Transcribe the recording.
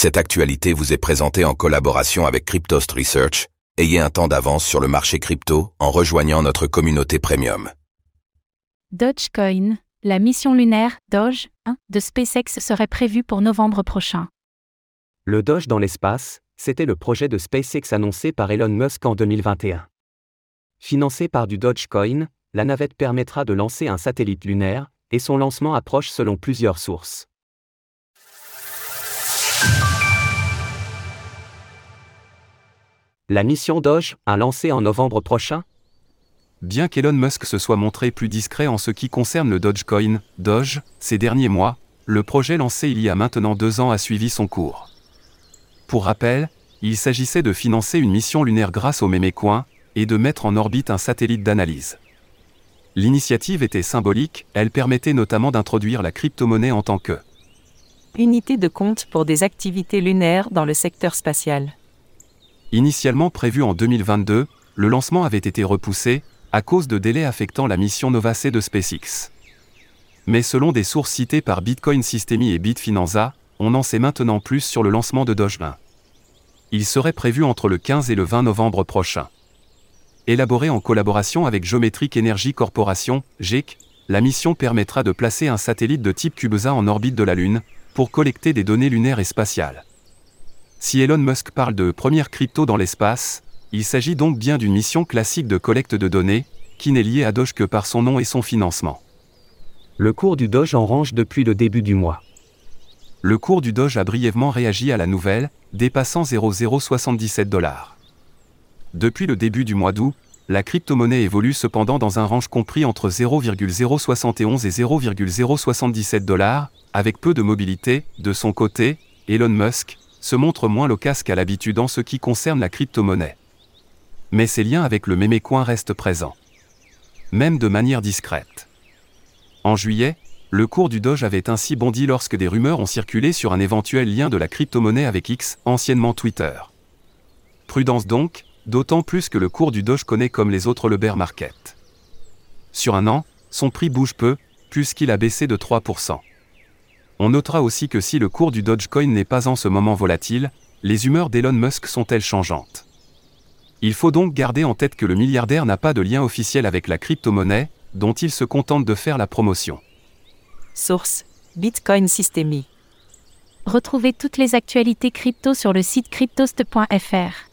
Cette actualité vous est présentée en collaboration avec Cryptost Research. Ayez un temps d'avance sur le marché crypto en rejoignant notre communauté premium. Dogecoin, la mission lunaire Doge 1 de SpaceX serait prévue pour novembre prochain. Le Doge dans l'espace, c'était le projet de SpaceX annoncé par Elon Musk en 2021. Financé par du Dogecoin, la navette permettra de lancer un satellite lunaire, et son lancement approche selon plusieurs sources. La mission Doge, a lancé en novembre prochain Bien qu'Elon Musk se soit montré plus discret en ce qui concerne le Dogecoin, Doge, ces derniers mois, le projet lancé il y a maintenant deux ans a suivi son cours. Pour rappel, il s'agissait de financer une mission lunaire grâce au Mémécoin, et de mettre en orbite un satellite d'analyse. L'initiative était symbolique, elle permettait notamment d'introduire la crypto-monnaie en tant que unité de compte pour des activités lunaires dans le secteur spatial. Initialement prévu en 2022, le lancement avait été repoussé, à cause de délais affectant la mission Nova C de SpaceX. Mais selon des sources citées par Bitcoin Systemi et Bitfinanza, on en sait maintenant plus sur le lancement de Dogecoin. Il serait prévu entre le 15 et le 20 novembre prochain. Élaborée en collaboration avec Geometric Energy Corporation, GEC, la mission permettra de placer un satellite de type CubeSat en orbite de la Lune, pour collecter des données lunaires et spatiales. Si Elon Musk parle de première crypto dans l'espace, il s'agit donc bien d'une mission classique de collecte de données, qui n'est liée à Doge que par son nom et son financement. Le cours du Doge en range depuis le début du mois. Le cours du Doge a brièvement réagi à la nouvelle, dépassant 0,077 dollars. Depuis le début du mois d'août, la crypto-monnaie évolue cependant dans un range compris entre 0,071 et 0,077 dollars, avec peu de mobilité, de son côté, Elon Musk, se montre moins loquace qu'à l'habitude en ce qui concerne la crypto-monnaie. Mais ses liens avec le mémécoin restent présents. Même de manière discrète. En juillet, le cours du Doge avait ainsi bondi lorsque des rumeurs ont circulé sur un éventuel lien de la crypto-monnaie avec X, anciennement Twitter. Prudence donc, d'autant plus que le cours du Doge connaît comme les autres le bear market. Sur un an, son prix bouge peu, puisqu'il a baissé de 3%. On notera aussi que si le cours du Dogecoin n'est pas en ce moment volatile, les humeurs d'Elon Musk sont-elles changeantes? Il faut donc garder en tête que le milliardaire n'a pas de lien officiel avec la crypto-monnaie, dont il se contente de faire la promotion. Source Bitcoin Systemi. Retrouvez toutes les actualités crypto sur le site cryptost.fr.